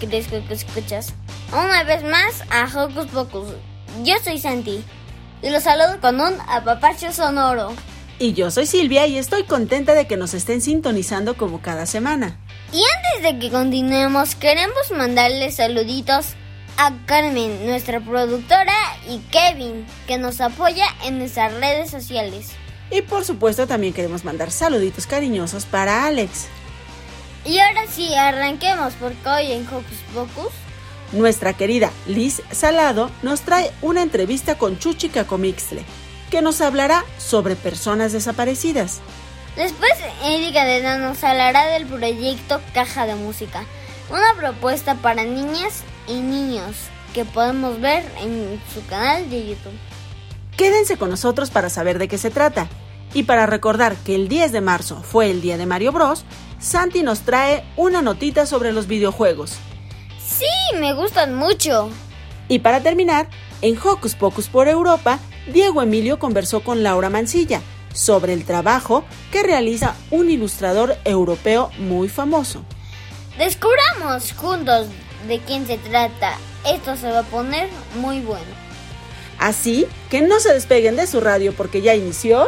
Que escuchas. Una vez más a Hocus Pocus. Yo soy Santi y los saludo con un apapacho sonoro. Y yo soy Silvia y estoy contenta de que nos estén sintonizando como cada semana. Y antes de que continuemos, queremos mandarles saluditos a Carmen, nuestra productora, y Kevin, que nos apoya en nuestras redes sociales. Y por supuesto también queremos mandar saluditos cariñosos para Alex. Y ahora sí, arranquemos porque hoy en Hocus Pocus Nuestra querida Liz Salado nos trae una entrevista con Chuchi Cacomixle, que nos hablará sobre personas desaparecidas. Después, Erika de nos hablará del proyecto Caja de Música, una propuesta para niñas y niños que podemos ver en su canal de YouTube. Quédense con nosotros para saber de qué se trata. Y para recordar que el 10 de marzo fue el día de Mario Bros, Santi nos trae una notita sobre los videojuegos. Sí, me gustan mucho. Y para terminar, en Hocus Pocus por Europa, Diego Emilio conversó con Laura Mancilla sobre el trabajo que realiza un ilustrador europeo muy famoso. Descubramos juntos de quién se trata. Esto se va a poner muy bueno. Así que no se despeguen de su radio porque ya inició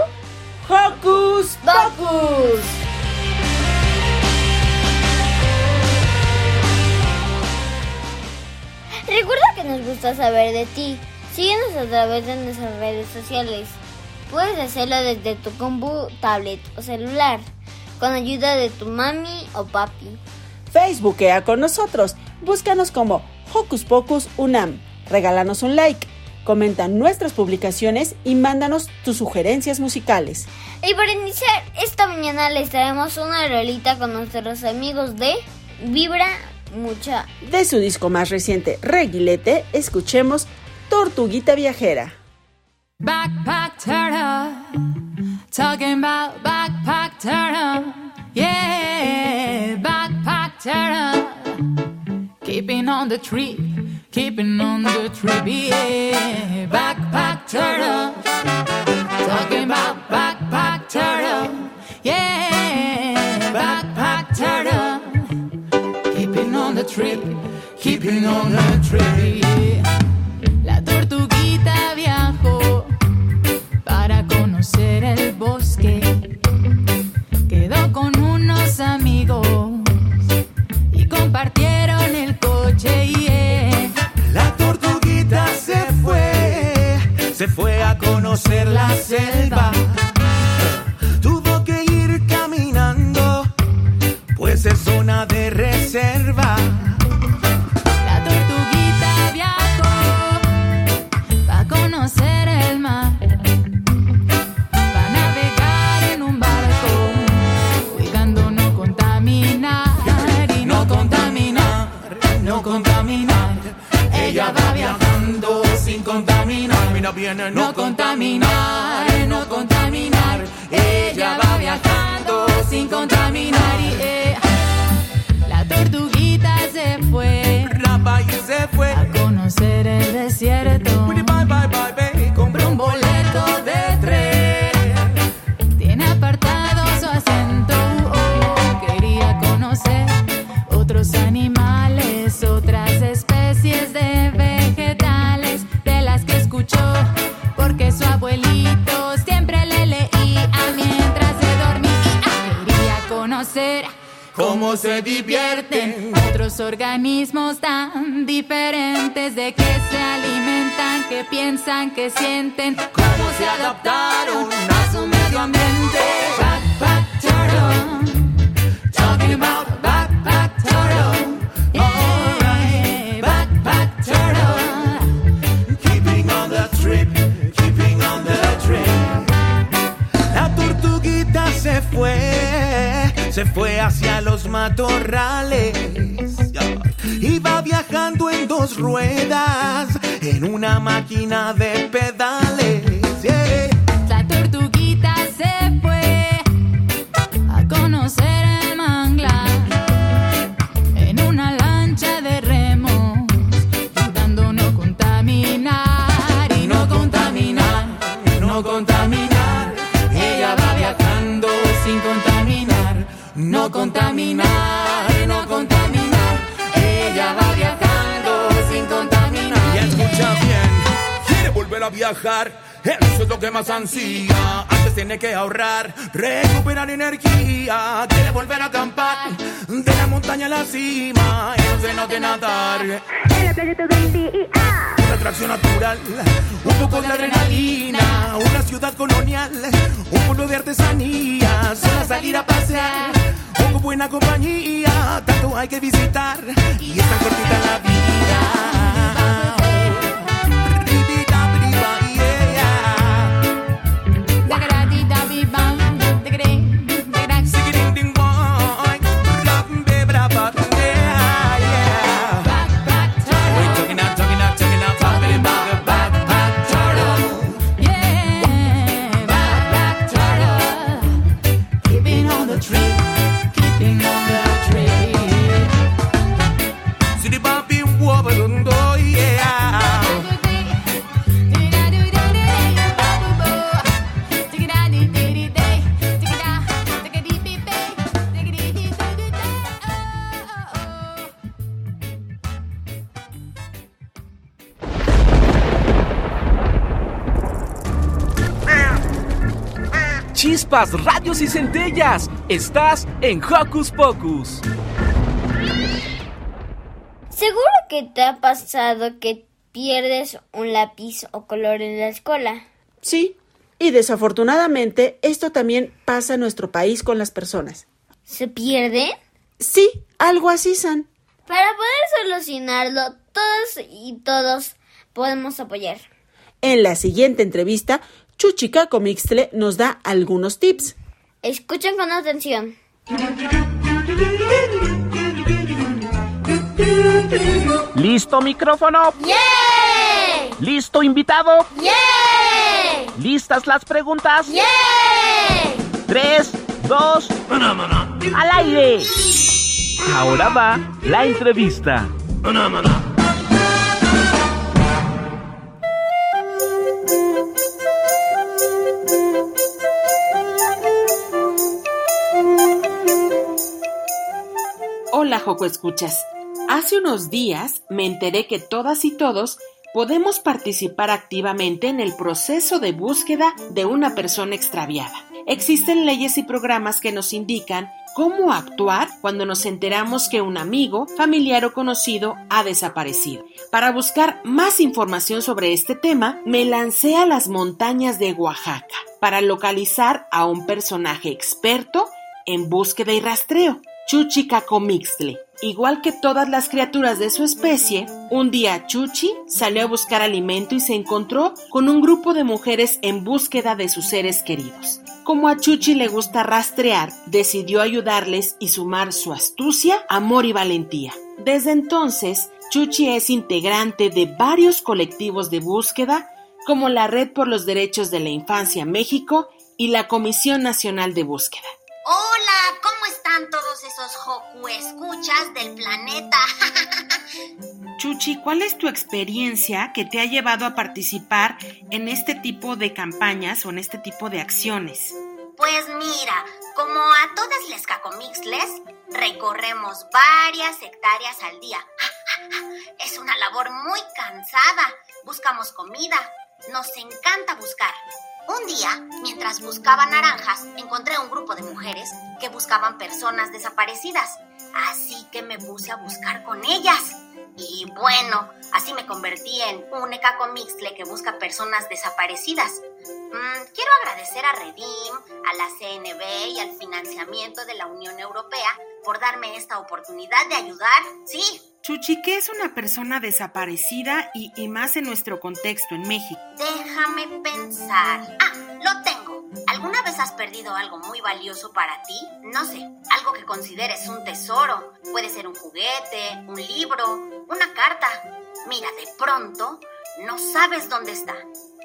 Hocus Pocus. Recuerda que nos gusta saber de ti. Síguenos a través de nuestras redes sociales. Puedes hacerlo desde tu compu, tablet o celular, con ayuda de tu mami o papi. Facebookea con nosotros. Búscanos como Hocus Pocus Unam. Regálanos un like. Comenta nuestras publicaciones y mándanos tus sugerencias musicales. Y para iniciar, esta mañana les traemos una rolita con nuestros amigos de Vibra Mucha. De su disco más reciente, Reguilete, escuchemos Tortuguita Viajera. Backpack turtle, talking about backpack turtle, yeah, backpack turtle, keeping on the trip, keeping on the trip, yeah, backpack turtle, La tortuguita viajó para conocer el bosque. Quedó con unos amigos y compartieron el coche. Yeah. La tortuguita se fue, se fue a conocer la selva. Viene no contaminar, divierten. Otros organismos tan diferentes de que se alimentan, que piensan, que sienten, matorrales. Iba viajando en dos ruedas, en una máquina de viajar. Eso es lo que más ansía. Antes tiene que ahorrar, recuperar energía. Quiere volver a acampar de la montaña a la cima. Y no se note nadar. Una atracción natural, un poco de adrenalina, una ciudad colonial, un pueblo de artesanía, solo salir a pasear, con buena compañía, tanto hay que visitar y es tan cortita la vida. Chispas, radios y centellas. Estás en Hocus Pocus. Seguro que te ha pasado que pierdes un lápiz o color en la escuela. Sí, y desafortunadamente esto también pasa en nuestro país con las personas. ¿Se pierde? Sí, algo así, San. Para poder solucionarlo, todos y todos podemos apoyar. En la siguiente entrevista, Chuchica Comixtle nos da algunos tips. Escuchen con atención. ¿Listo micrófono? ¡Yay! ¿Listo invitado? ¡Yay! ¿Listas las preguntas? ¡Yay! Tres, dos, al aire. Ahora va la entrevista. Hola, Joco Escuchas. Hace unos días me enteré que todas y todos podemos participar activamente en el proceso de búsqueda de una persona extraviada. Existen leyes y programas que nos indican cómo actuar cuando nos enteramos que un amigo, familiar o conocido ha desaparecido. Para buscar más información sobre este tema, me lancé a las montañas de Oaxaca para localizar a un personaje experto en búsqueda y rastreo. Chuchi Cacomixtle. Igual que todas las criaturas de su especie, un día Chuchi salió a buscar alimento y se encontró con un grupo de mujeres en búsqueda de sus seres queridos. Como a Chuchi le gusta rastrear, decidió ayudarles y sumar su astucia, amor y valentía. Desde entonces, Chuchi es integrante de varios colectivos de búsqueda como la Red por los Derechos de la Infancia México y la Comisión Nacional de Búsqueda. Hola, ¿cómo están todos esos Joku escuchas del planeta? Chuchi, ¿cuál es tu experiencia que te ha llevado a participar en este tipo de campañas o en este tipo de acciones? Pues mira, como a todas las cacomixles, recorremos varias hectáreas al día. Es una labor muy cansada. Buscamos comida, Nos encanta buscar. Un día, mientras buscaba naranjas, encontré un grupo de mujeres que buscaban personas desaparecidas. Así que me puse a buscar con ellas. Y bueno, así me convertí en un Ecacomixtle que busca personas desaparecidas. Mm, quiero agradecer a Redim, a la CNB y al financiamiento de la Unión Europea por darme esta oportunidad de ayudar. Sí, Chuchi, ¿qué es una persona desaparecida y, y más en nuestro contexto en México? déjame pensar. Ah, lo tengo. ¿Alguna vez has perdido algo muy valioso para ti? No sé, algo que consideres un tesoro. Puede ser un juguete, un libro, una carta. Mira, de pronto no sabes dónde está.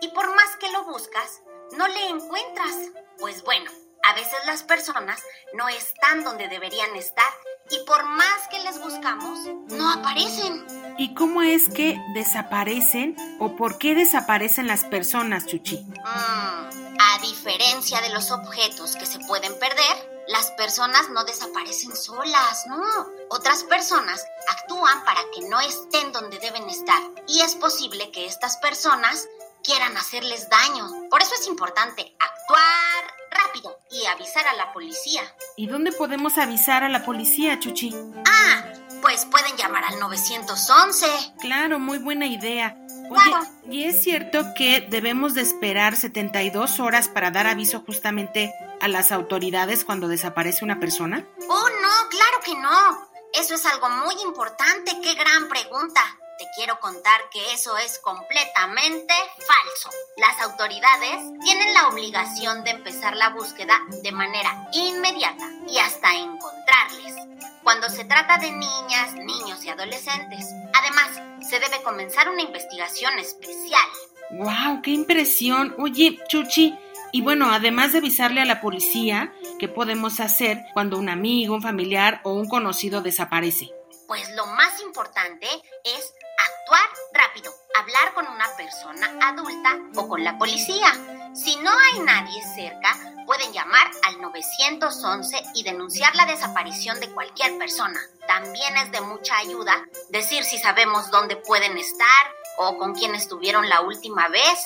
Y por más que lo buscas, no le encuentras. Pues bueno, a veces las personas no están donde deberían estar y por más que les buscamos, no aparecen. ¿Y cómo es que desaparecen o por qué desaparecen las personas, Chuchi? Mm, a diferencia de los objetos que se pueden perder, las personas no desaparecen solas, no. Otras personas actúan para que no estén donde deben estar y es posible que estas personas quieran hacerles daño. Por eso es importante actuar rápido y avisar a la policía. ¿Y dónde podemos avisar a la policía, Chuchi? Ah, pues pueden llamar al 911. Claro, muy buena idea. Claro. Oye, ¿y es cierto que debemos de esperar 72 horas para dar aviso justamente a las autoridades cuando desaparece una persona? Oh, no, claro que no. Eso es algo muy importante. Qué gran pregunta. Te quiero contar que eso es completamente falso. Las autoridades tienen la obligación de empezar la búsqueda de manera inmediata y hasta encontrarles. Cuando se trata de niñas, niños y adolescentes. Además, se debe comenzar una investigación especial. ¡Wow! ¡Qué impresión! Oye, Chuchi, y bueno, además de avisarle a la policía, ¿qué podemos hacer cuando un amigo, un familiar o un conocido desaparece? Pues lo más importante es actuar rápido, hablar con una persona adulta o con la policía. Si no hay nadie cerca, pueden llamar al 911 y denunciar la desaparición de cualquier persona. También es de mucha ayuda decir si sabemos dónde pueden estar o con quién estuvieron la última vez.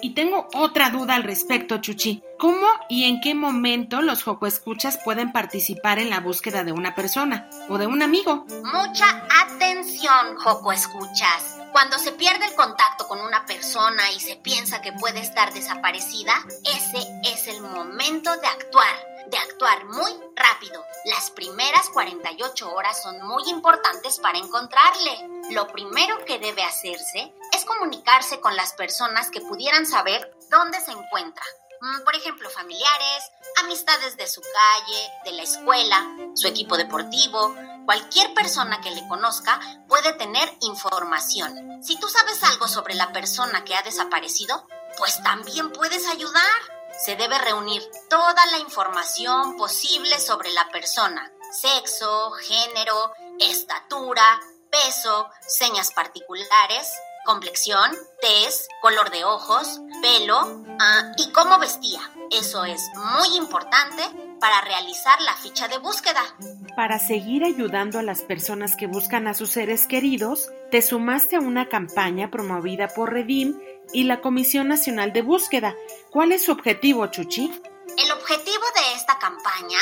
Y tengo otra duda al respecto, Chuchi. ¿Cómo y en qué momento los Escuchas pueden participar en la búsqueda de una persona o de un amigo? Mucha atención, Joco Escuchas. Cuando se pierde el contacto con una persona y se piensa que puede estar desaparecida, ese es el momento de actuar, de actuar muy rápido. Las primeras 48 horas son muy importantes para encontrarle. Lo primero que debe hacerse es comunicarse con las personas que pudieran saber dónde se encuentra. Mm, Por ejemplo, familiares, amistades de su calle, de la escuela, su equipo deportivo. Cualquier persona que le conozca puede tener información. Si tú sabes algo sobre la persona que ha desaparecido, pues también puedes ayudar. Se debe reunir toda la información posible sobre la persona. Sexo, género, estatura, peso, señas particulares, complexión, tez, color de ojos, pelo ah, y cómo vestía. Eso es muy importante para realizar la ficha de búsqueda. Para seguir ayudando a las personas que buscan a sus seres queridos, te sumaste a una campaña promovida por Redim y la Comisión Nacional de Búsqueda. ¿Cuál es su objetivo, Chuchi? El objetivo de esta campaña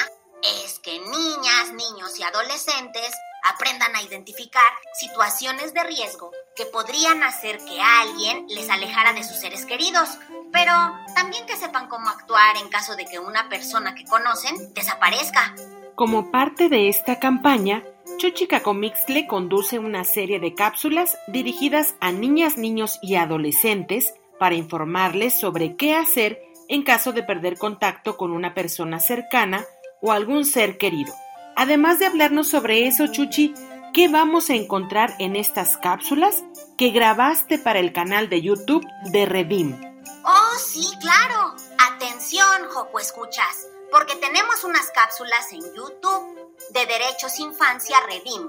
es que niñas, niños y adolescentes aprendan a identificar situaciones de riesgo que podrían hacer que alguien les alejara de sus seres queridos, pero también que sepan cómo actuar en caso de que una persona que conocen desaparezca. Como parte de esta campaña, Chuchi Cacomixtle conduce una serie de cápsulas dirigidas a niñas, niños y adolescentes para informarles sobre qué hacer en caso de perder contacto con una persona cercana o algún ser querido. Además de hablarnos sobre eso, Chuchi, ¿qué vamos a encontrar en estas cápsulas que grabaste para el canal de YouTube de Redim? Oh, sí, claro. Atención, Joco Escuchas, porque tenemos unas cápsulas en YouTube de Derechos Infancia Redim,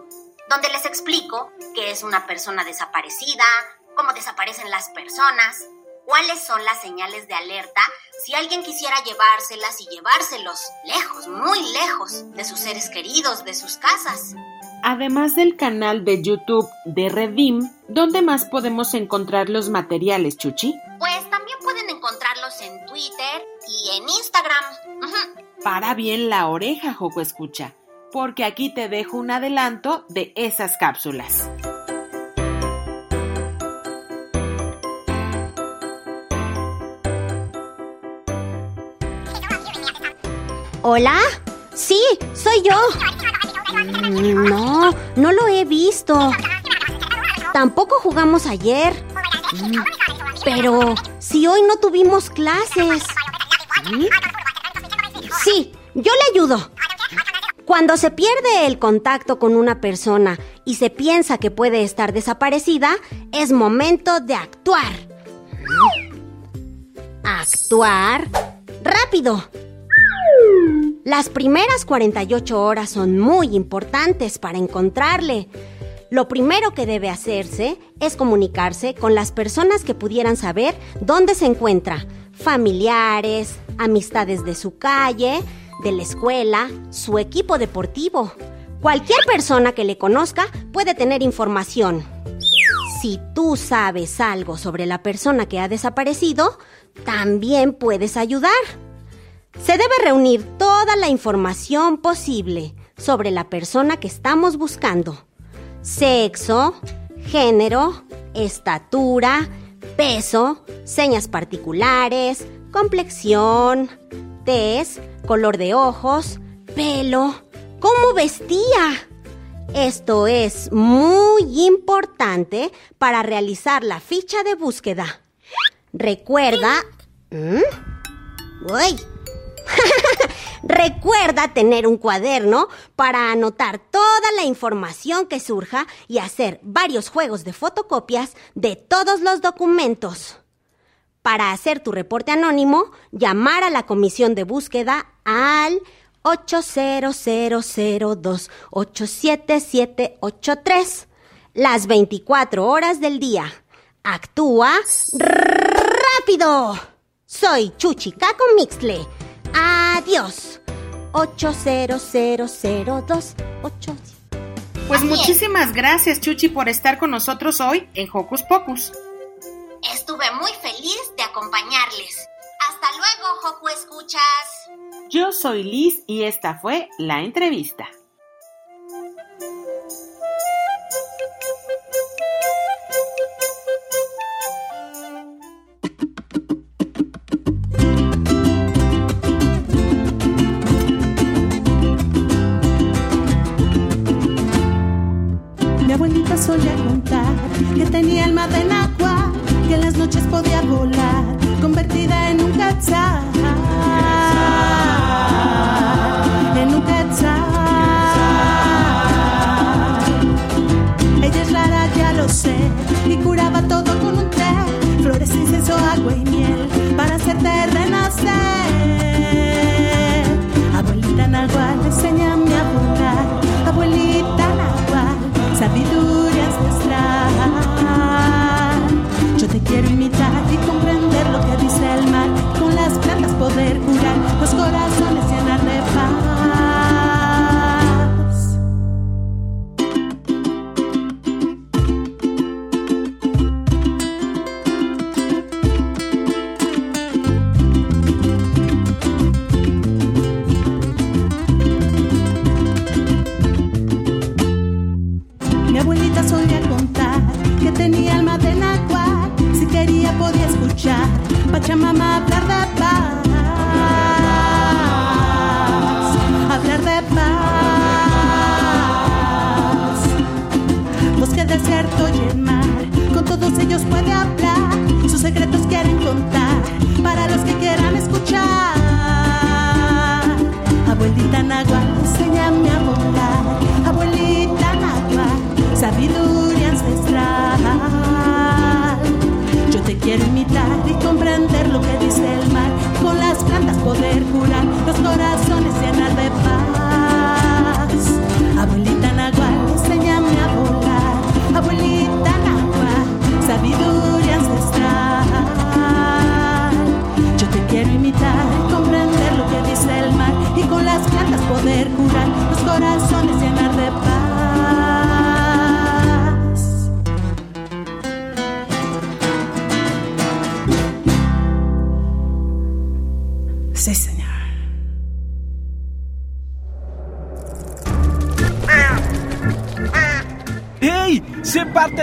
donde les explico qué es una persona desaparecida, cómo desaparecen las personas, cuáles son las señales de alerta si alguien quisiera llevárselas y llevárselos lejos, muy lejos de sus seres queridos, de sus casas. Además del canal de YouTube de Redim, ¿Dónde más podemos encontrar los materiales, Chuchi? Pues también pueden encontrarlos en Twitter y en Instagram. Ujú. Para bien la oreja, Joco Escucha, porque aquí te dejo un adelanto de esas cápsulas. ¿Hola? Sí, soy yo. No, no lo he visto. Tampoco jugamos ayer. Mm, Pero si hoy no tuvimos clases. ¿Mm? Sí, yo le ayudo. Cuando se pierde el contacto con una persona y se piensa que puede estar desaparecida, es momento de actuar. Actuar rápido. Las primeras 48 horas son muy importantes para encontrarle. Lo primero que debe hacerse es comunicarse con las personas que pudieran saber dónde se encuentra. Familiares, amistades de su calle, de la escuela, su equipo deportivo. Cualquier persona que le conozca puede tener información. Si tú sabes algo sobre la persona que ha desaparecido, también puedes ayudar. Se debe reunir toda la información posible sobre la persona que estamos buscando. Sexo, género, estatura, peso, señas particulares, complexión, tez, color de ojos, pelo, cómo vestía. Esto es muy importante para realizar la ficha de búsqueda. Recuerda... ¿Mm? ¡Uy! Recuerda tener un cuaderno para anotar toda la información que surja y hacer varios juegos de fotocopias de todos los documentos. Para hacer tu reporte anónimo, llamar a la comisión de búsqueda al 80002-87783 las 24 horas del día. Actúa rápido. Soy Chuchi Caco Mixle. Adiós. 80002 Pues muchísimas gracias, Chuchi, por estar con nosotros hoy en Hocus Pocus. Estuve muy feliz de acompañarles. Hasta luego, Joco Escuchas. Yo soy Liz y esta fue la entrevista. Mi abuelita solía contar que tenía alma de agua, que en las noches podía volar, convertida en un quetzal. En un quetzal. Ella es rara, ya lo sé, y curaba todo con un té, flores, incienso, agua y miel,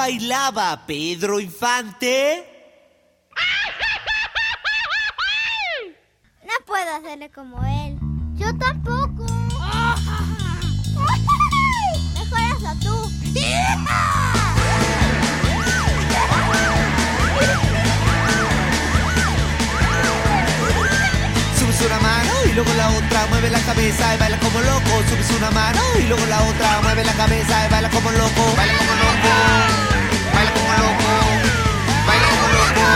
Bailaba Pedro Infante? No puedo hacerle como él. Yo tampoco. Y luego la otra, mueve la cabeza y baila como loco. Subes una mano y luego la otra, mueve la cabeza y baila como loco. Baila como loco. Baila como loco. Baila como loco.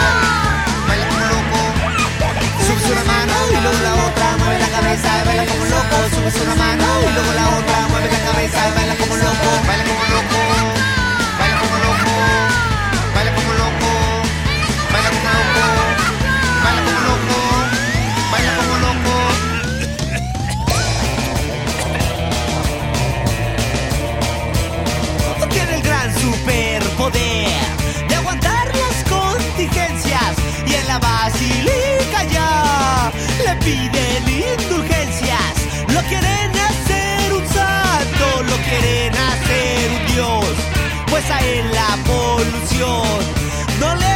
Baila como loco. Subes una mano y luego la otra, mueve la cabeza y baila como loco. Subes una mano y luego la otra, mueve la cabeza y baila como loco. Baila como loco. La basílica ya le piden indulgencias. Lo quieren hacer un santo, lo quieren hacer un dios, pues a él la polución no le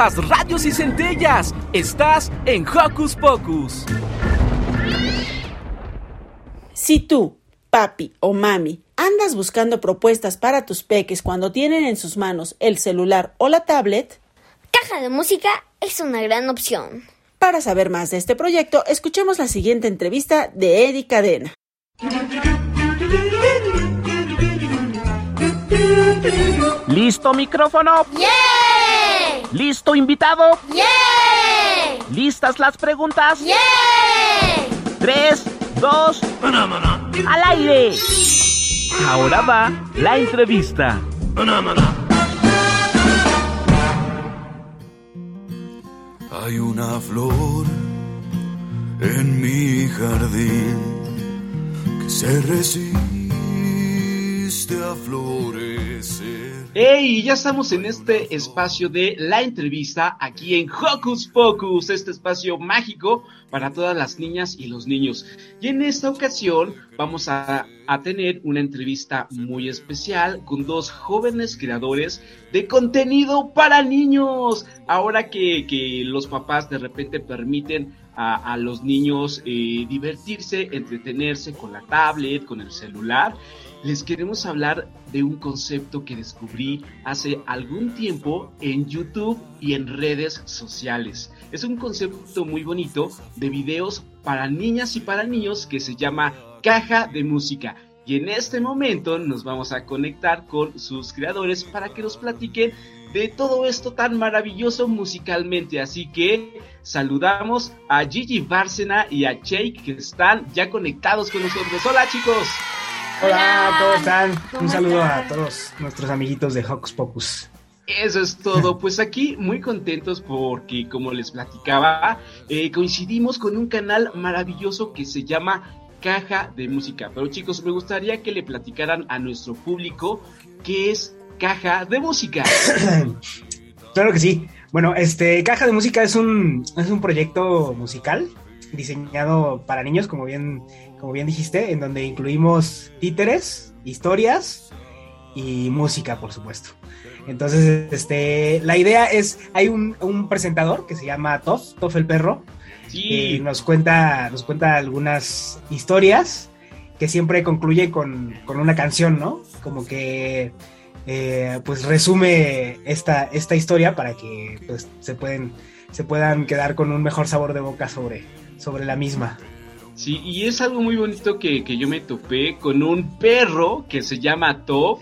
Chispas, radios y centellas. Estás en Hocus Pocus. Si tú, papi o mami, andas buscando propuestas para tus peques cuando tienen en sus manos el celular o la tablet, Caja de música es una gran opción. para saber más de este proyecto, escuchemos la siguiente entrevista de Eddie Cadena. ¿Listo micrófono? ¡Yay! ¿Listo invitado? ¡Yay! ¿Listas las preguntas? ¡Yay! Tres, dos, al aire. Ahora va la entrevista. Hay una flor en mi jardín que se resiste viste a florecer. ¡Hey! Ya estamos en este espacio de la entrevista aquí en Hocus Pocus, este espacio mágico para todas las niñas y los niños. Y en esta ocasión vamos a, a tener una entrevista muy especial con dos jóvenes creadores de contenido para niños. Ahora que, que los papás de repente permiten a, a los niños eh, divertirse, entretenerse con la tablet, con el celular, les queremos hablar de un concepto que descubrí hace algún tiempo en YouTube y en redes sociales. Es un concepto muy bonito de videos para niñas y para niños que se llama caja de música. Y en este momento nos vamos a conectar con sus creadores para que nos platiquen de todo esto tan maravilloso musicalmente. Así que saludamos a Gigi Bárcena y a Jake que están ya conectados con nosotros. Hola chicos. Hola, ¿cómo están? Un saludo a todos nuestros amiguitos de Hocus Pocus. Eso es todo. Pues aquí muy contentos porque, como les platicaba, eh, coincidimos con un canal maravilloso que se llama Caja de Música. Pero chicos, me gustaría que le platicaran a nuestro público qué es Caja de Música. claro que sí. Bueno, este Caja de Música es un, es un proyecto musical diseñado para niños, como bien, como bien dijiste, en donde incluimos títeres, historias y música, por supuesto. Entonces, este, la idea es, hay un, un presentador que se llama Toff, Toff el perro, Sí. y nos cuenta, nos cuenta algunas historias que siempre concluye con, con una canción, ¿no? Como que eh, pues resume esta, esta historia para que pues, se, pueden, se puedan quedar con un mejor sabor de boca sobre, sobre la misma. Sí, y es algo muy bonito que, que yo me topé con un perro que se llama Top,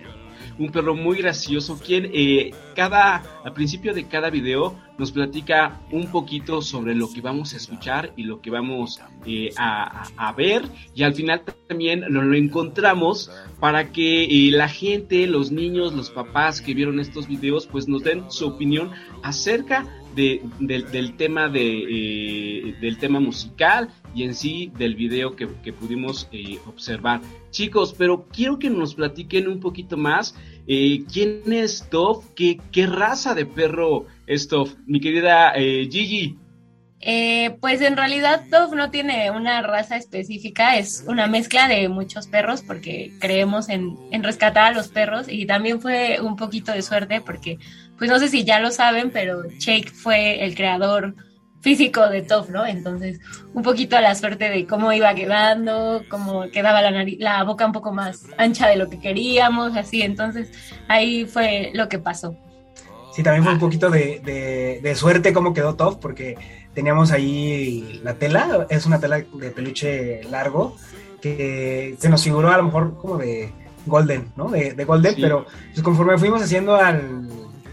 un perro muy gracioso, quien eh, cada, al principio de cada video nos platica un poquito sobre lo que vamos a escuchar y lo que vamos eh, a, a, ver, y al final también lo, lo encontramos para que eh, la gente, los niños, los papás que vieron estos videos, pues nos den su opinión acerca de, de, del tema de eh, del tema musical y en sí del video que, pudimos eh, observar. Chicos, pero quiero que nos platiquen un poquito más eh, quién es Toff, qué, raza de perro es Toff. Mi querida Gigi. Pues en realidad Dove no tiene una raza específica, es una mezcla de muchos perros porque creemos en, en, rescatar a los perros y también fue un poquito de suerte porque, pues no sé si ya lo saben, pero Jake fue el creador físico de Top, ¿no? Entonces, un poquito a la suerte de cómo iba quedando, cómo quedaba la, nariz, la boca un poco más ancha de lo que queríamos, así, entonces ahí fue lo que pasó. Sí, también fue un poquito de, de, de suerte cómo quedó Top, porque teníamos ahí la tela, es una tela de peluche largo, que se nos figuró a lo mejor como de Golden, ¿no? De, de Golden, sí. pero pues, conforme fuimos haciendo al,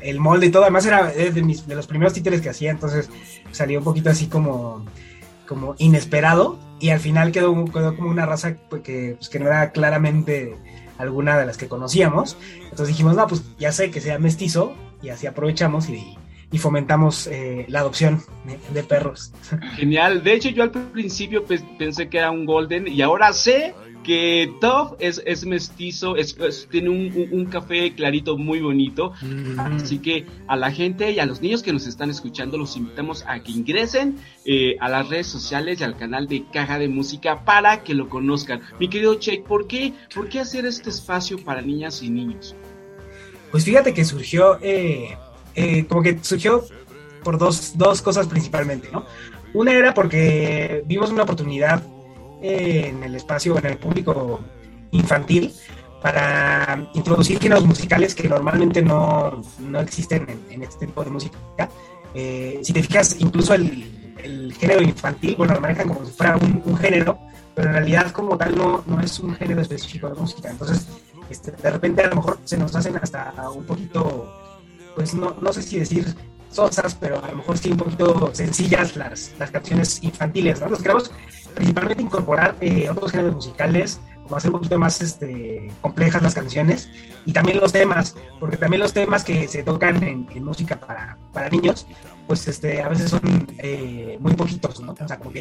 el molde y todo, además era de, mis, de los primeros títeres que hacía, entonces salió un poquito así como, como inesperado y al final quedó, quedó como una raza que, pues, que no era claramente alguna de las que conocíamos, entonces dijimos, no, pues ya sé que sea mestizo y así aprovechamos y, y fomentamos eh, la adopción de, perros. Genial, de hecho yo al principio pensé que era un golden y ahora sé que Top es, es mestizo, es, es, tiene un, un, un, café clarito muy bonito. Mm. Así que a la gente y a los niños que nos están escuchando los invitamos a que ingresen eh, a las redes sociales y al canal de Caja de Música para que lo conozcan. Mi querido Cheik, ¿por qué, ¿por qué hacer este espacio para niñas y niños? Pues fíjate que surgió, eh, eh, como que surgió por dos, dos cosas principalmente, ¿no? Una era porque vimos una oportunidad en el espacio, en el público infantil, para introducir géneros musicales que normalmente no, no existen en, este tipo de música. Eh, si te fijas, incluso el, género infantil, bueno, lo manejan como si fuera un, un, género, pero en realidad como tal no, no es un género específico de música. Entonces, este, de repente a lo mejor se nos hacen hasta un poquito, pues no, no sé si decir sosas, pero a lo mejor sí un poquito sencillas las, las canciones infantiles, ¿no? Queremos principalmente incorporar eh, otros géneros musicales, como hacer un poquito más este, complejas las canciones y también los temas, porque también los temas que se tocan en, en música para, para, niños, pues este, a veces son eh, muy poquitos, ¿no? O sea, como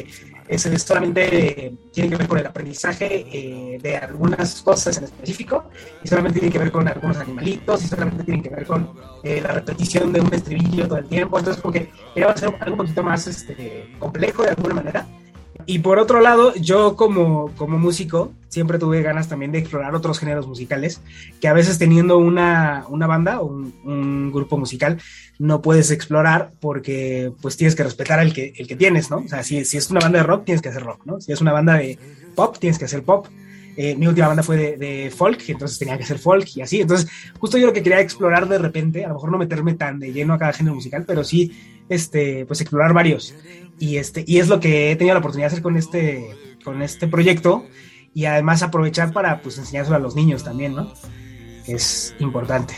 es, solamente eh, tiene que ver con el aprendizaje eh, de algunas cosas en específico, y solamente tiene que ver con algunos animalitos, y solamente tiene que ver con eh, la repetición de un estribillo todo el tiempo. Entonces, como que hacer algo un poquito más este, complejo de alguna manera. Y por otro lado, yo como, como músico siempre tuve ganas también de explorar otros géneros musicales que a veces teniendo una, una banda o un, un, grupo musical no puedes explorar porque pues tienes que respetar el que, el que tienes, ¿no? O sea, si, si es una banda de rock, tienes que hacer rock, ¿no? Si es una banda de pop, tienes que hacer pop. Eh, mi última banda fue de, de, folk, entonces tenía que ser folk y así. Entonces, justo yo lo que quería explorar de repente, a lo mejor no meterme tan de lleno a cada género musical, pero sí, este, pues explorar varios. Y, este, y es lo que he tenido la oportunidad de hacer con este, con este proyecto y además aprovechar para pues enseñárselo a los niños también, ¿no? Es importante.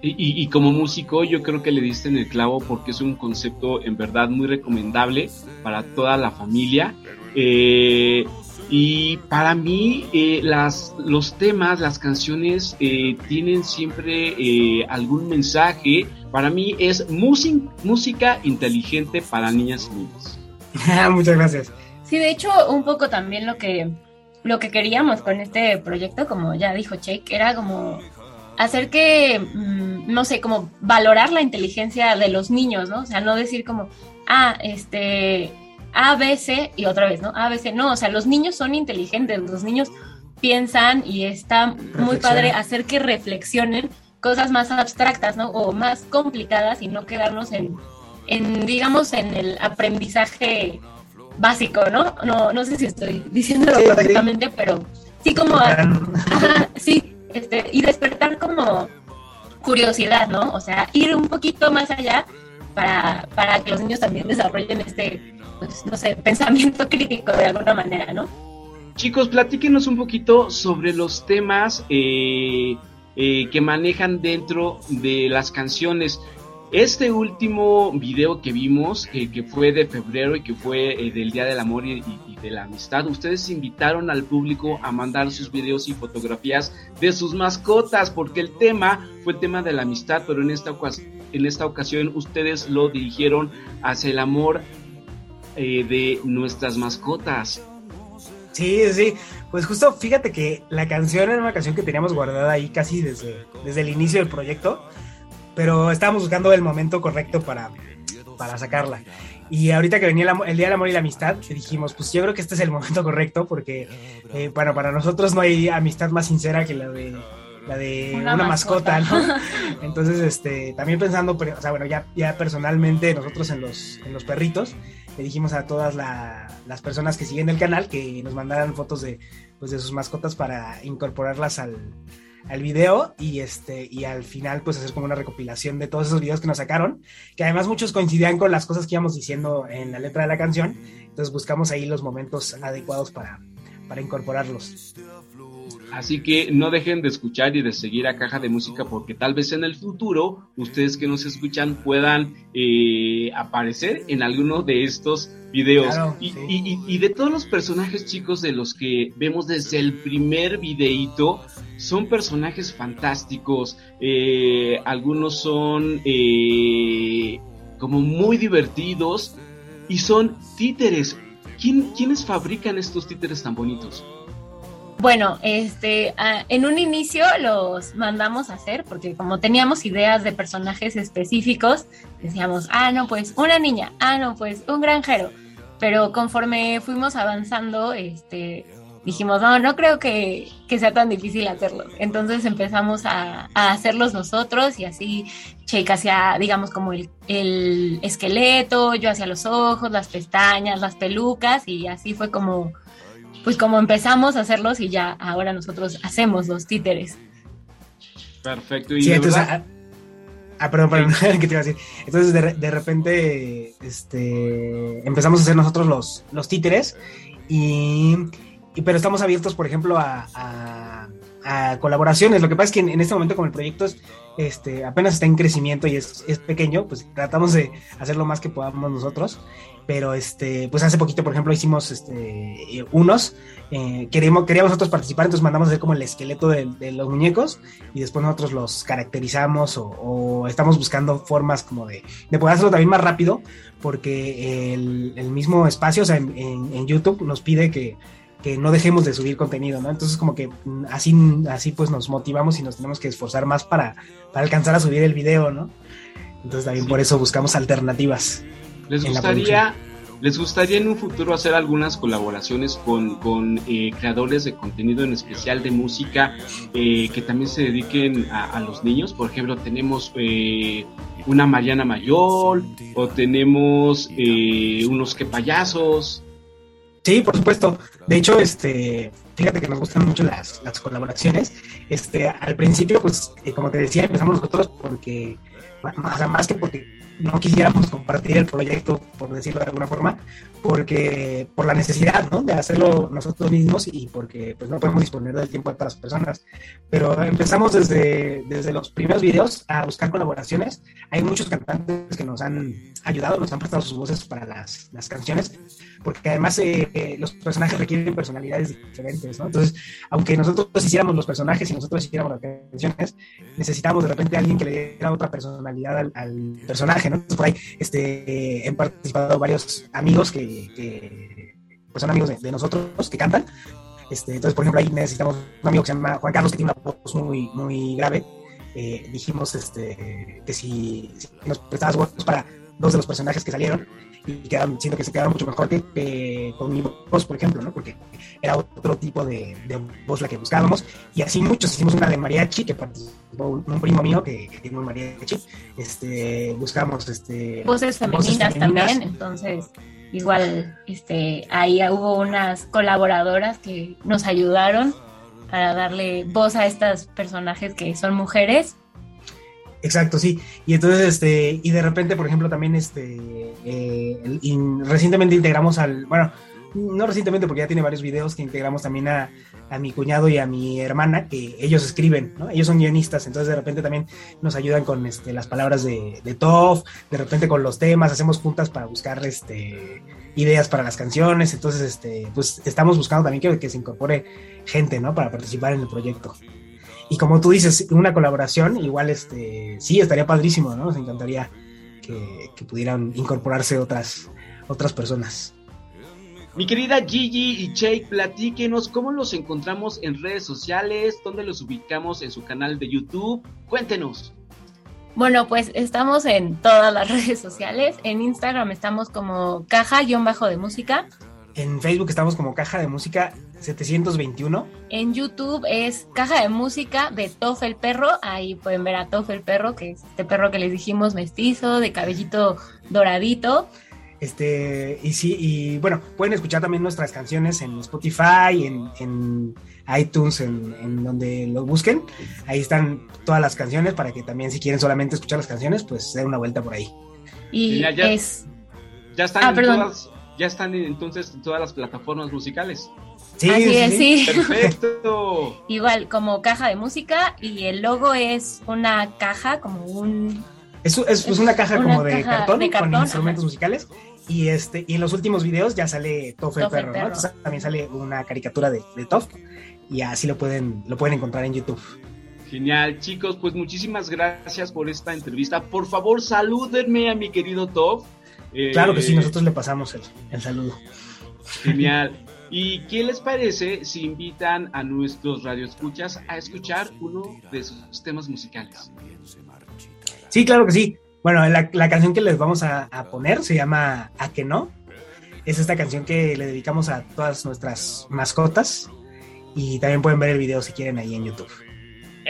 Y, y, como músico yo creo que le diste en el clavo porque es un concepto en verdad muy recomendable para toda la familia. Eh, y para mí eh, las, los temas, las canciones eh, tienen siempre eh, algún mensaje. Para mí es música, música inteligente para niñas y niños. Muchas gracias. Sí, de hecho, un poco también lo que, lo que queríamos con este proyecto, como ya dijo Cheik, era como hacer que, mmm, no sé, como valorar la inteligencia de los niños, ¿no? O sea, no decir como, ah, este, A, B, C y otra vez, ¿no? A, B, C, no, o sea, los niños son inteligentes, los niños piensan y está muy padre hacer que reflexionen cosas más abstractas, ¿no? O más complicadas y no quedarnos en, en digamos, en el aprendizaje básico, ¿no? No, no sé si estoy diciéndolo sí, correctamente, sí. pero sí como, ajá, sí, este, y despertar como curiosidad, ¿no? O sea, ir un poquito más allá para, para que los niños también desarrollen este, pues, no sé, pensamiento crítico de alguna manera, ¿no? Chicos, platíquenos un poquito sobre los temas eh, eh, que manejan dentro de las canciones. Este último video que vimos, que, que fue de febrero y que fue eh, del Día del Amor y, y, de la Amistad, ustedes invitaron al público a mandar sus videos y fotografías de sus mascotas, porque el tema fue el tema de la amistad, pero en esta, en esta ocasión ustedes lo dirigieron hacia el amor eh, de nuestras mascotas. Sí, sí, pues justo fíjate que la canción era una canción que teníamos guardada ahí casi desde, desde el inicio del proyecto pero estábamos buscando el momento correcto para, para sacarla. Y ahorita que venía el, el, Día del Amor y la Amistad, dijimos, pues yo creo que este es el momento correcto porque, eh, bueno, para nosotros no hay amistad más sincera que la de la de una, una mascota, mascota, ¿no? Entonces, este, también pensando, o sea, bueno, ya, ya personalmente nosotros en los, en los perritos, le dijimos a todas la, las personas que siguen el canal que nos mandaran fotos de, pues, de sus mascotas para incorporarlas al, al video y este y al final pues hacer como una recopilación de todos esos videos que nos sacaron, que además muchos coincidían con las cosas que íbamos diciendo en la letra de la canción, entonces buscamos ahí los momentos adecuados para, para incorporarlos. Así que no dejen de escuchar y de seguir a Caja de Música porque tal vez en el futuro ustedes que nos escuchan puedan eh, aparecer en alguno de estos videos. Claro, y, sí. y, y, de todos los personajes chicos de los que vemos desde el primer videíto, son personajes fantásticos. Eh, algunos son eh, como muy divertidos y son títeres. ¿Quién, ¿Quiénes fabrican estos títeres tan bonitos? Bueno, este, uh, en un inicio los mandamos a hacer porque como teníamos ideas de personajes específicos, decíamos, ah, no, pues una niña, ah, no, pues un granjero. Pero conforme fuimos avanzando, este, dijimos, no, no creo que, que sea tan difícil hacerlo. Entonces empezamos a, a hacerlos nosotros y así Cheika hacía, digamos, como el, el esqueleto, yo hacía los ojos, las pestañas, las pelucas y así fue como pues como empezamos a hacerlos y ya ahora nosotros hacemos los títeres. Perfecto. ¿Y sí, entonces, ah, ah, perdón, perdón, ¿qué te iba a decir? Entonces de, de, repente este, empezamos a hacer nosotros los, los títeres y, y, pero estamos abiertos, por ejemplo, a, a, a, colaboraciones. Lo que pasa es que en, en, este momento como el proyecto es este, apenas está en crecimiento y es, es pequeño, pues tratamos de hacer lo más que podamos nosotros. Pero este, pues hace poquito, por ejemplo, hicimos este, unos, eh, queríamos, queríamos nosotros participar, entonces mandamos hacer como el esqueleto de, los muñecos y después nosotros los caracterizamos o, estamos buscando formas como de, de poder hacerlo también más rápido, porque el, el mismo espacio, o sea, en, en YouTube nos pide que, que no dejemos de subir contenido, ¿no? Entonces como que mm, así, así pues nos motivamos y nos tenemos que esforzar más para, para alcanzar a subir el video, ¿no? Entonces también Sí. por eso buscamos alternativas. ¿Les gustaría, ¿Les gustaría en un futuro hacer algunas colaboraciones con, con eh, creadores de contenido, en especial de música, eh, que también se dediquen a, a los niños? Por ejemplo, tenemos eh, una Mariana Mayor, o tenemos eh, unos que payasos. Sí, por supuesto. De hecho, este, fíjate que nos gustan mucho las, las colaboraciones. Este, al principio, pues, eh, como te decía, empezamos nosotros porque, más, más que porque no quisiéramos compartir el proyecto, por decirlo de alguna forma, porque por la necesidad, ¿no? De hacerlo nosotros mismos y porque, pues, no podemos disponer del tiempo de otras personas. Pero empezamos desde, desde los primeros videos a buscar colaboraciones. Hay muchos cantantes que nos han ayudado, nos han prestado sus voces para las, las canciones, porque además eh, los personajes requieren personalidades diferentes, ¿no? Entonces, aunque nosotros hiciéramos los personajes y nosotros hiciéramos las canciones, necesitamos de repente a alguien que le diera otra personalidad al, al personaje, Entonces, por ahí este, han participado varios amigos que, que pues son amigos de, de nosotros que cantan. Este, entonces, por ejemplo, ahí necesitamos un amigo que se llama Juan Carlos, que tiene una voz muy, muy grave. Eh, dijimos este, que si, si nos prestabas voz para dos de los personajes que salieron y quedaron, siento que se quedaron mucho mejor que, que con mi voz, por ejemplo, ¿no? Porque era otro tipo de, de voz la que buscábamos. Y así muchos hicimos una de mariachi, que participó un, un primo mío que, que tiene un mariachi. Este, buscamos este, voces femeninas, también, entonces igual este ahí hubo unas colaboradoras que nos ayudaron para darle voz a estos personajes que son mujeres. Exacto, sí. Y entonces, este, y de repente, por ejemplo, también, este, eh, recientemente integramos al, bueno, no recientemente porque ya tiene varios videos que integramos también a, a mi cuñado y a mi hermana, que ellos escriben, ¿no? Ellos son guionistas, entonces de repente también nos ayudan con este, las palabras de, de Tov, de repente con los temas, hacemos juntas para buscar este, ideas para las canciones, entonces, este, pues estamos buscando también que, que se incorpore gente, ¿no? Para participar en el proyecto. Y como tú dices, una colaboración, igual este, sí, estaría padrísimo, ¿no? Nos encantaría que, que pudieran incorporarse otras, otras personas. Mi querida Gigi y Jake, platíquenos cómo los encontramos en redes sociales, dónde los ubicamos en su canal de YouTube. Cuéntenos. Bueno, pues estamos en todas las redes sociales. En Instagram estamos como caja-de música. En Facebook estamos como Caja de Música 721. En YouTube es Caja de Música de Tof el Perro. Ahí pueden ver a Tof el Perro, que es este perro que les dijimos mestizo, de cabellito doradito. Este, y sí, y bueno, pueden escuchar también nuestras canciones en Spotify, en, en iTunes, en, en donde lo busquen. Ahí están todas las canciones para que también si quieren solamente escuchar las canciones, pues den una vuelta por ahí. Y ya- es Ya están, Ah, todas, ya están en- entonces en todas las plataformas musicales. Sí, Así es, sí. Perfecto. igual como caja de música y el logo es una caja como un Es, es, pues, una caja Una como de caja cartón, de cartón, con instrumentos musicales. Y este, y en los últimos videos ya sale Toff el Toff el perro, perro. ¿no? Entonces, también sale una caricatura de, de Toff. Y así lo pueden, lo pueden encontrar en YouTube. Genial, chicos, pues muchísimas gracias por esta entrevista. Por favor, salúdenme a mi querido Top. Eh, Claro que sí, nosotros le pasamos el, el saludo. Genial. ¿Y qué les parece si invitan a nuestros radioescuchas a escuchar uno de sus temas musicales? Sí, claro que sí. Bueno, la, la canción que les vamos a, a poner se llama A que no. Es esta canción que le dedicamos a todas nuestras mascotas. Y también pueden ver el video si quieren ahí en YouTube.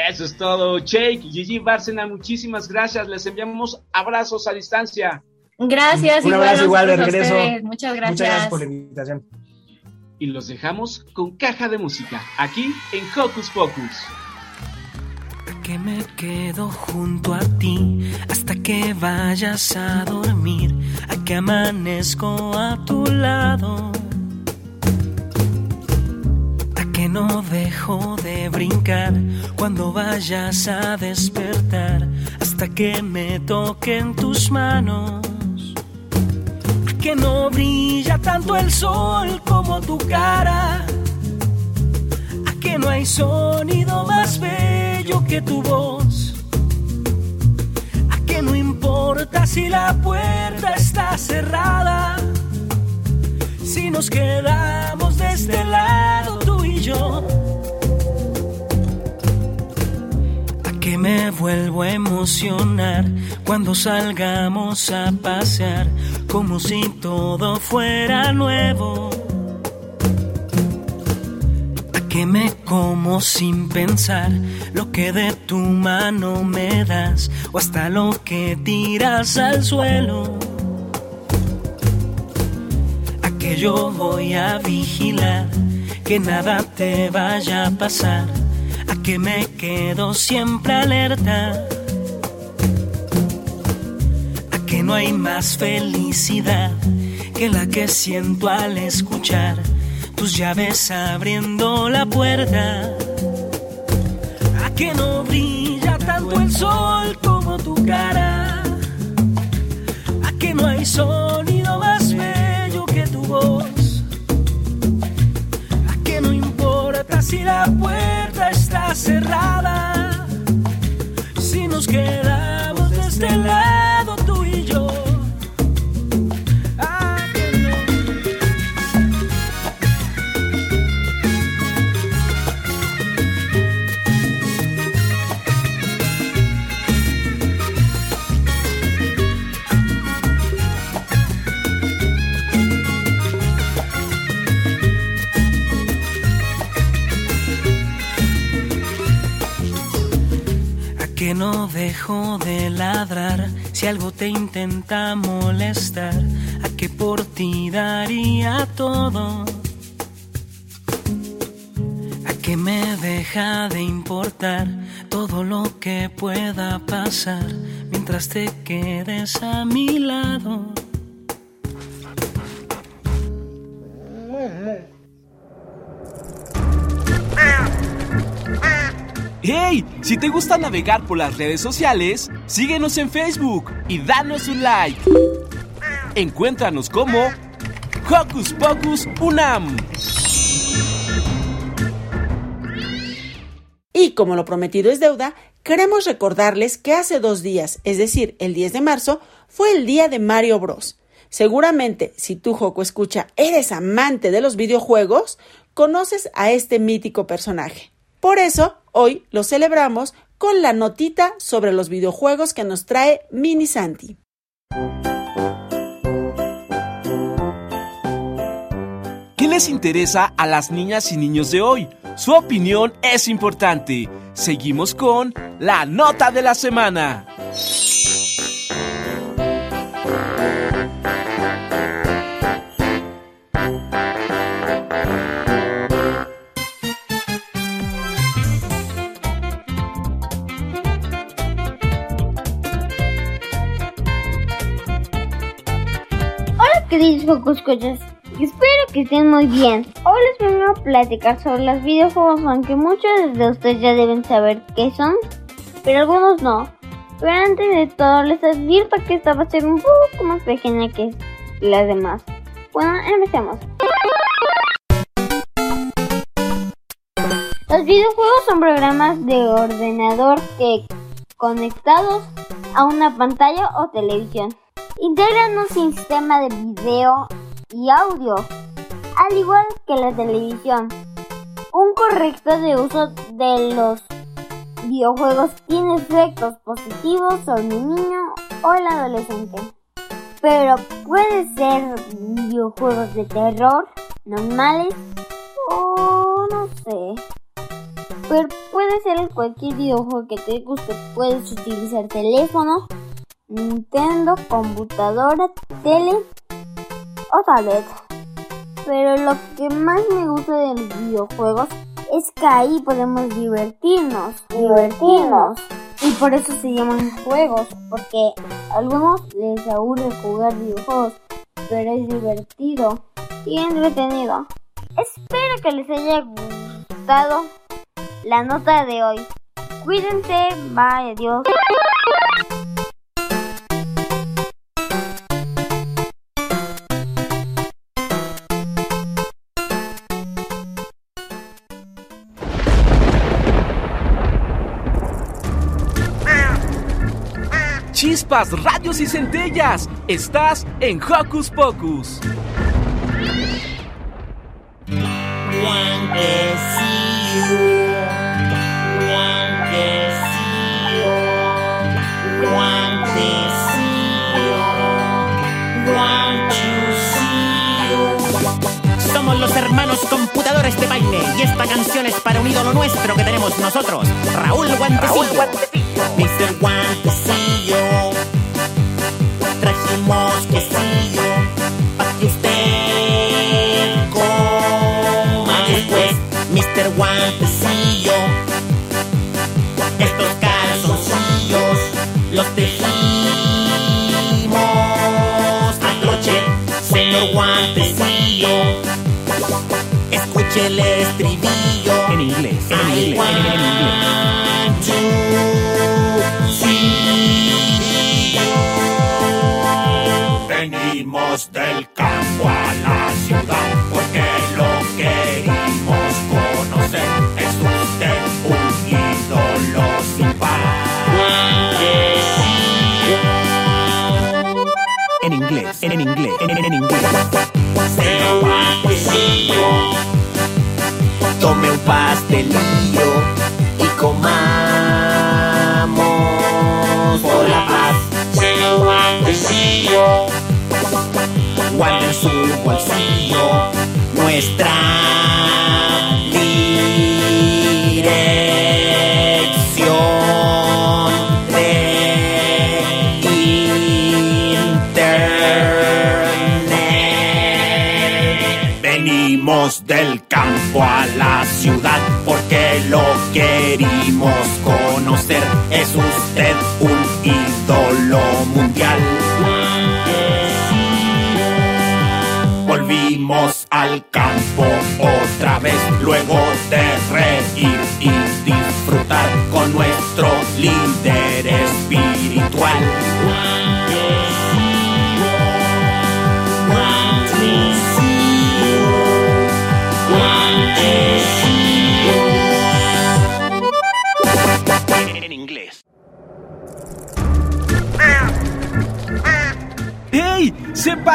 Eso es todo, Jake, Gigi Bárcena, muchísimas gracias. Les enviamos abrazos a distancia. Gracias, Un abrazo igual de regreso. Muchas gracias. Muchas gracias por la invitación. Y los dejamos con caja de música, aquí en Hocus Pocus. que me quedo junto a ti hasta que vayas a dormir, a que amanezco a tu lado, a que no dejo de brincar cuando vayas a despertar hasta que me toquen tus manos. ¿A que no brilla tanto el sol como tu cara? ¿A que no hay sonido más bello que tu voz? ¿A que no importa si la puerta está cerrada? Si nos quedamos de este lado tú y yo. ¿A que me vuelvo a emocionar cuando salgamos a pasear como si todo fuera nuevo? ¿A que me como sin pensar lo que de tu mano me das o hasta lo que tiras al suelo? que yo voy a vigilar que nada te vaya a pasar, a que me quedo siempre alerta, no hay más felicidad que la que siento al escuchar tus llaves abriendo la puerta, a que no brilla tanto el sol como tu cara, a que no hay sonido más bello que tu voz. A que no importa si la puerta está cerrada, si nos quedamos de este lado de ladrar si algo te intenta molestar, a que por ti daría todo. A que me deja de importar todo lo que pueda pasar mientras te quedes a mi lado. ¡Hey! Si te gusta navegar por las redes sociales, síguenos en Facebook y danos un like. Encuéntranos como Hocus Pocus Unam. Y como lo prometido es deuda, queremos recordarles que hace dos días, es decir, el 10 de marzo, fue el día de Mario Bros. Seguramente, si tú, Joco, escucha, eres amante de los videojuegos, conoces a este mítico personaje. Por eso, hoy lo celebramos con la notita sobre los videojuegos que nos trae Mini Santi. ¿Qué les interesa a las niñas y niños de hoy? Su opinión es importante. Seguimos con la nota de la semana. Focuscochas, espero que estén muy bien. Hoy les vengo a platicar sobre los videojuegos, aunque muchos de ustedes ya deben saber qué son, pero algunos no. Pero antes de todo les advierto que esta va a ser un poco más pequeña que las demás. Bueno, empecemos. Los videojuegos son programas de ordenador que conectados a una pantalla o televisión integran un sistema de video y audio, al igual que la televisión. Un correcto de uso de los videojuegos tiene efectos positivos sobre el niño o el adolescente. Pero puede ser videojuegos de terror, normales o no sé. Pero puede ser cualquier videojuego que te guste. Puedes utilizar teléfono, Nintendo, computadora, tele o tablet. Pero lo que más me gusta de los videojuegos es que ahí podemos divertirnos, divertirnos. Y por eso se llaman juegos, porque a algunos les aburre jugar videojuegos, pero es divertido y entretenido. Espero que les haya gustado la nota de hoy. Cuídense, bye, adiós. Chispas, rayos y centellas. Estás en Hocus Pocus. Somos los hermanos computadores de baile y esta canción es para un ídolo nuestro que tenemos nosotros, Raúl Guantecillo. Mr. Guantecillo, Guantecillo. Estos calzoncillos los tejimos anoche, señor Guantecillo. Escuche el estribillo en inglés, en inglés, en inglés. Venimos del campo a la ciudad Tome un pastelillo y comamos por la paz. señor Guantecillo, Guarde en su bolsillo nuestra querimos conocer. Es usted un ídolo mundial. Volvimos al campo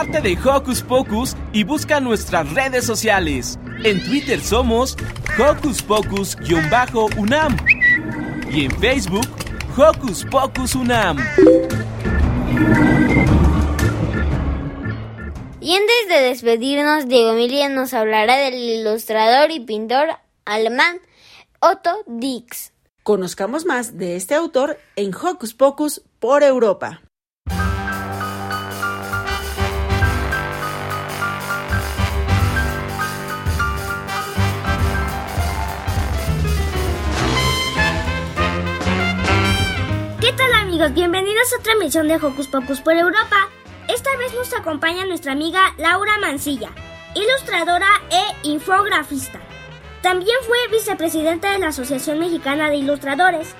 parte de Hocus Pocus y busca nuestras redes sociales. En Twitter somos Hocus Pocus-UNAM y en Facebook Hocus Pocus UNAM. Y antes de despedirnos, Diego Emilia nos hablará del ilustrador y pintor alemán Otto Dix. Conozcamos más de este autor en Hocus Pocus por Europa. Amigos? Bienvenidos a otra emisión de Hocus Pocus por Europa. Esta vez nos acompaña nuestra amiga Laura Mancilla, ilustradora e infografista. También fue vicepresidenta de la Asociación Mexicana de Ilustradores.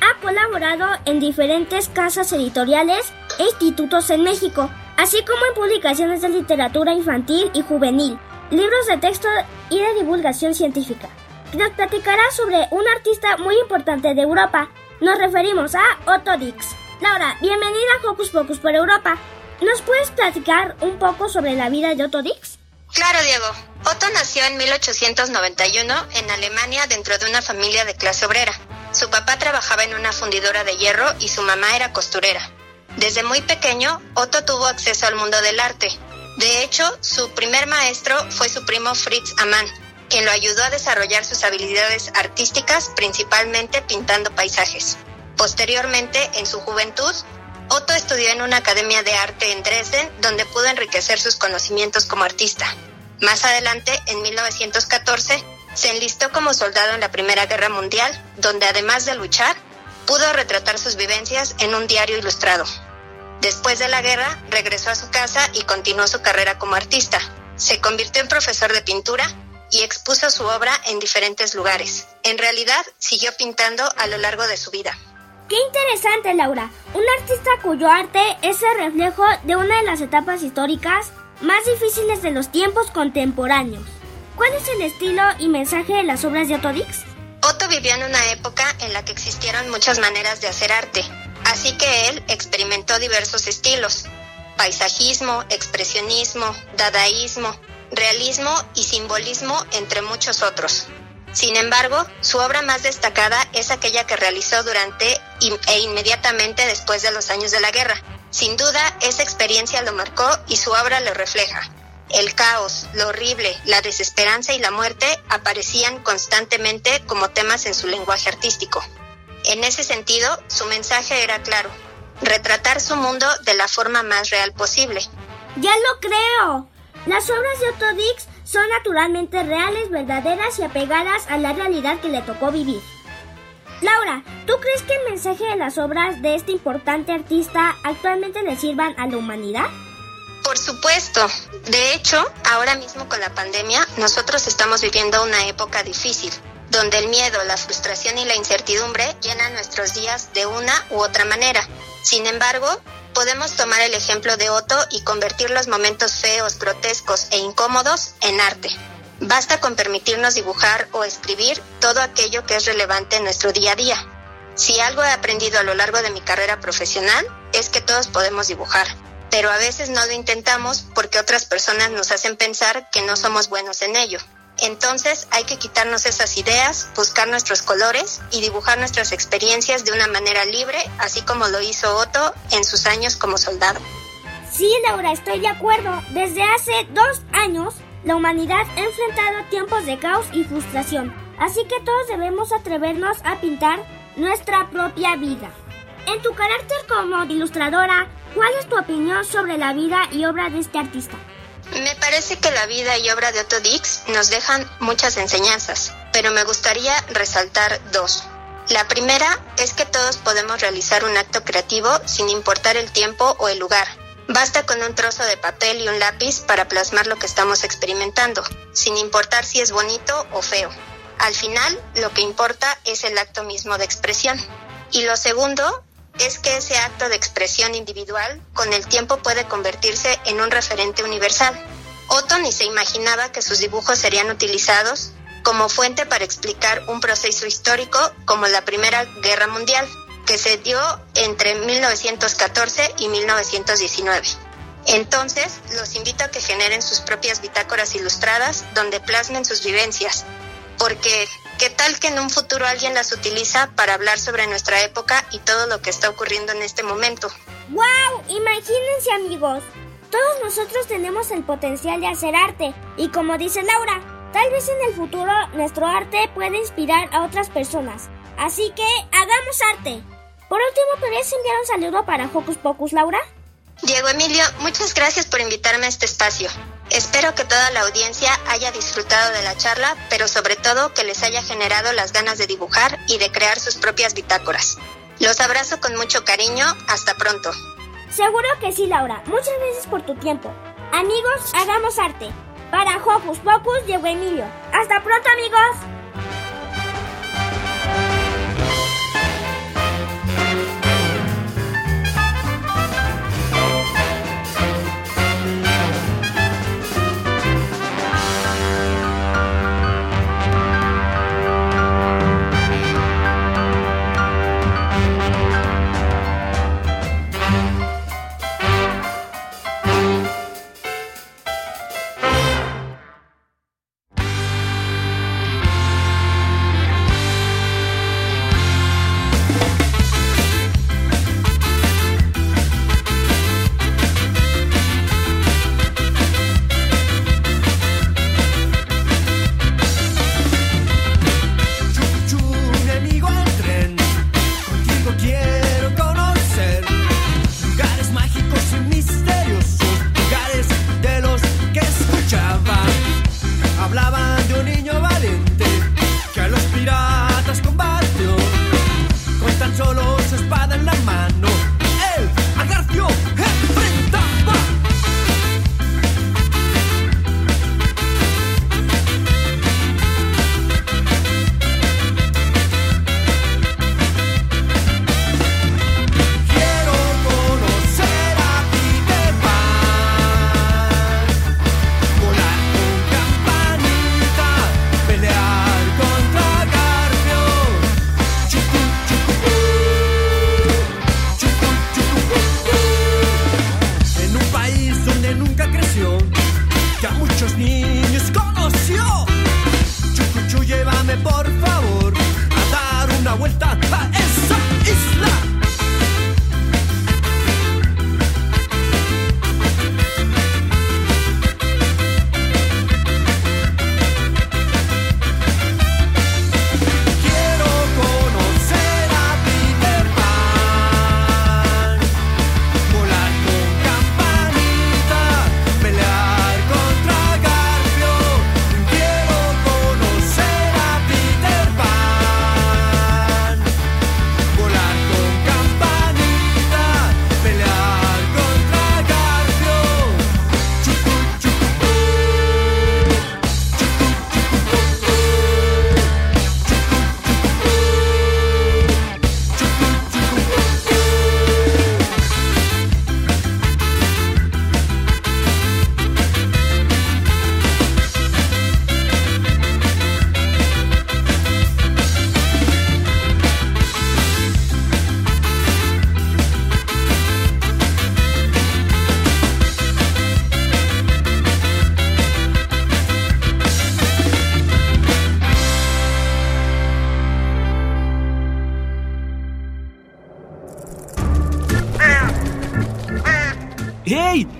Ha colaborado en diferentes casas editoriales e institutos en México, así como en publicaciones de literatura infantil y juvenil, libros de texto y de divulgación científica. Nos platicará sobre un artista muy importante de Europa. Nos referimos a Otto Dix. Laura, bienvenida a Hocus Pocus por Europa. ¿Nos puedes platicar un poco sobre la vida de Otto Dix? Claro, Diego. Otto nació en 1891 en Alemania dentro de una familia de clase obrera. Su papá trabajaba en una fundidora de hierro y su mamá era costurera. Desde muy pequeño, Otto tuvo acceso al mundo del arte. De hecho, su primer maestro fue su primo Fritz Amann, quien lo ayudó a desarrollar sus habilidades artísticas, principalmente pintando paisajes. Posteriormente, en su juventud, Otto estudió en una academia de arte en Dresden, donde pudo enriquecer sus conocimientos como artista. Más adelante, en 1914, se enlistó como soldado en la Primera Guerra Mundial, donde además de luchar, pudo retratar sus vivencias en un diario ilustrado. Después de la guerra, regresó a su casa y continuó su carrera como artista. Se convirtió en profesor de pintura y expuso su obra en diferentes lugares. En realidad, siguió pintando a lo largo de su vida. Qué interesante, Laura. Un artista cuyo arte es el reflejo de una de las etapas históricas más difíciles de los tiempos contemporáneos. ¿Cuál es el estilo y mensaje de las obras de Otto Dix? Otto vivió en una época en la que existieron muchas maneras de hacer arte, así que él experimentó diversos estilos. Paisajismo, expresionismo, dadaísmo, realismo y simbolismo, entre muchos otros. Sin embargo, su obra más destacada es aquella que realizó durante e inmediatamente después de los años de la guerra. Sin duda, esa experiencia lo marcó y su obra lo refleja. El caos, lo horrible, la desesperanza y la muerte aparecían constantemente como temas en su lenguaje artístico. En ese sentido, su mensaje era claro, retratar su mundo de la forma más real posible. Ya lo creo. Las obras de Otto Dix son naturalmente reales, verdaderas y apegadas a la realidad que le tocó vivir. Laura, ¿tú crees que el mensaje de las obras de este importante artista actualmente le sirvan a la humanidad? Por supuesto. De hecho, ahora mismo con la pandemia, nosotros estamos viviendo una época difícil, donde el miedo, la frustración y la incertidumbre llenan nuestros días de una u otra manera. Sin embargo, podemos tomar el ejemplo de Otto y convertir los momentos feos, grotescos e incómodos en arte. Basta con permitirnos dibujar o escribir todo aquello que es relevante en nuestro día a día. Si algo he aprendido a lo largo de mi carrera profesional es que todos podemos dibujar, pero a veces no lo intentamos porque otras personas nos hacen pensar que no somos buenos en ello. Entonces hay que quitarnos esas ideas, buscar nuestros colores y dibujar nuestras experiencias de una manera libre, así como lo hizo Otto en sus años como soldado. Sí, Laura, estoy de acuerdo. Desde hace dos años, la humanidad ha enfrentado tiempos de caos y frustración, así que todos debemos atrevernos a pintar nuestra propia vida. En tu carácter como ilustradora, ¿cuál es tu opinión sobre la vida y obra de este artista? Me parece que la vida y obra de Otto Dix nos dejan muchas enseñanzas, pero me gustaría resaltar dos. La primera es que todos podemos realizar un acto creativo sin importar el tiempo o el lugar. Basta con un trozo de papel y un lápiz para plasmar lo que estamos experimentando, sin importar si es bonito o feo. Al final, lo que importa es el acto mismo de expresión. Y lo segundo es que ese acto de expresión individual con el tiempo puede convertirse en un referente universal. Otto ni se imaginaba que sus dibujos serían utilizados como fuente para explicar un proceso histórico como la Primera Guerra Mundial, que se dio entre 1914 y 1919. Entonces, los invito a que generen sus propias bitácoras ilustradas donde plasmen sus vivencias, porque ¿qué tal que en un futuro alguien las utiliza para hablar sobre nuestra época y todo lo que está ocurriendo en este momento? ¡Wow! Imagínense amigos, todos nosotros tenemos el potencial de hacer arte y como dice Laura, tal vez en el futuro nuestro arte puede inspirar a otras personas. Así que hagamos arte. Por último, ¿podrías enviar un saludo para Hocus Pocus, Laura? Diego Emilio, muchas gracias por invitarme a este espacio. Espero que toda la audiencia haya disfrutado de la charla, pero sobre todo que les haya generado las ganas de dibujar y de crear sus propias bitácoras. Los abrazo con mucho cariño. Hasta pronto. Seguro que sí, Laura. Muchas gracias por tu tiempo. Amigos, hagamos arte. Para Hocus Pocus, Diego Emilio. Hasta pronto, amigos.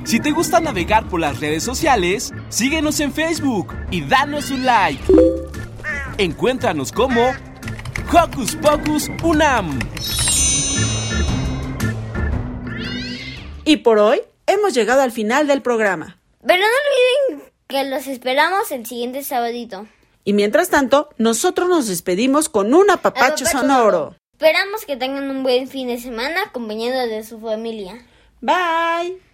Si te gusta navegar por las redes sociales, síguenos en Facebook y danos un like. Encuéntranos como Hocus Pocus Unam. Y por hoy hemos llegado al final del programa. Pero no olviden que los esperamos el siguiente sabadito. Y mientras tanto, nosotros nos despedimos con un apapacho sonoro. Esperamos que tengan un buen fin de semana acompañado de su familia. Bye.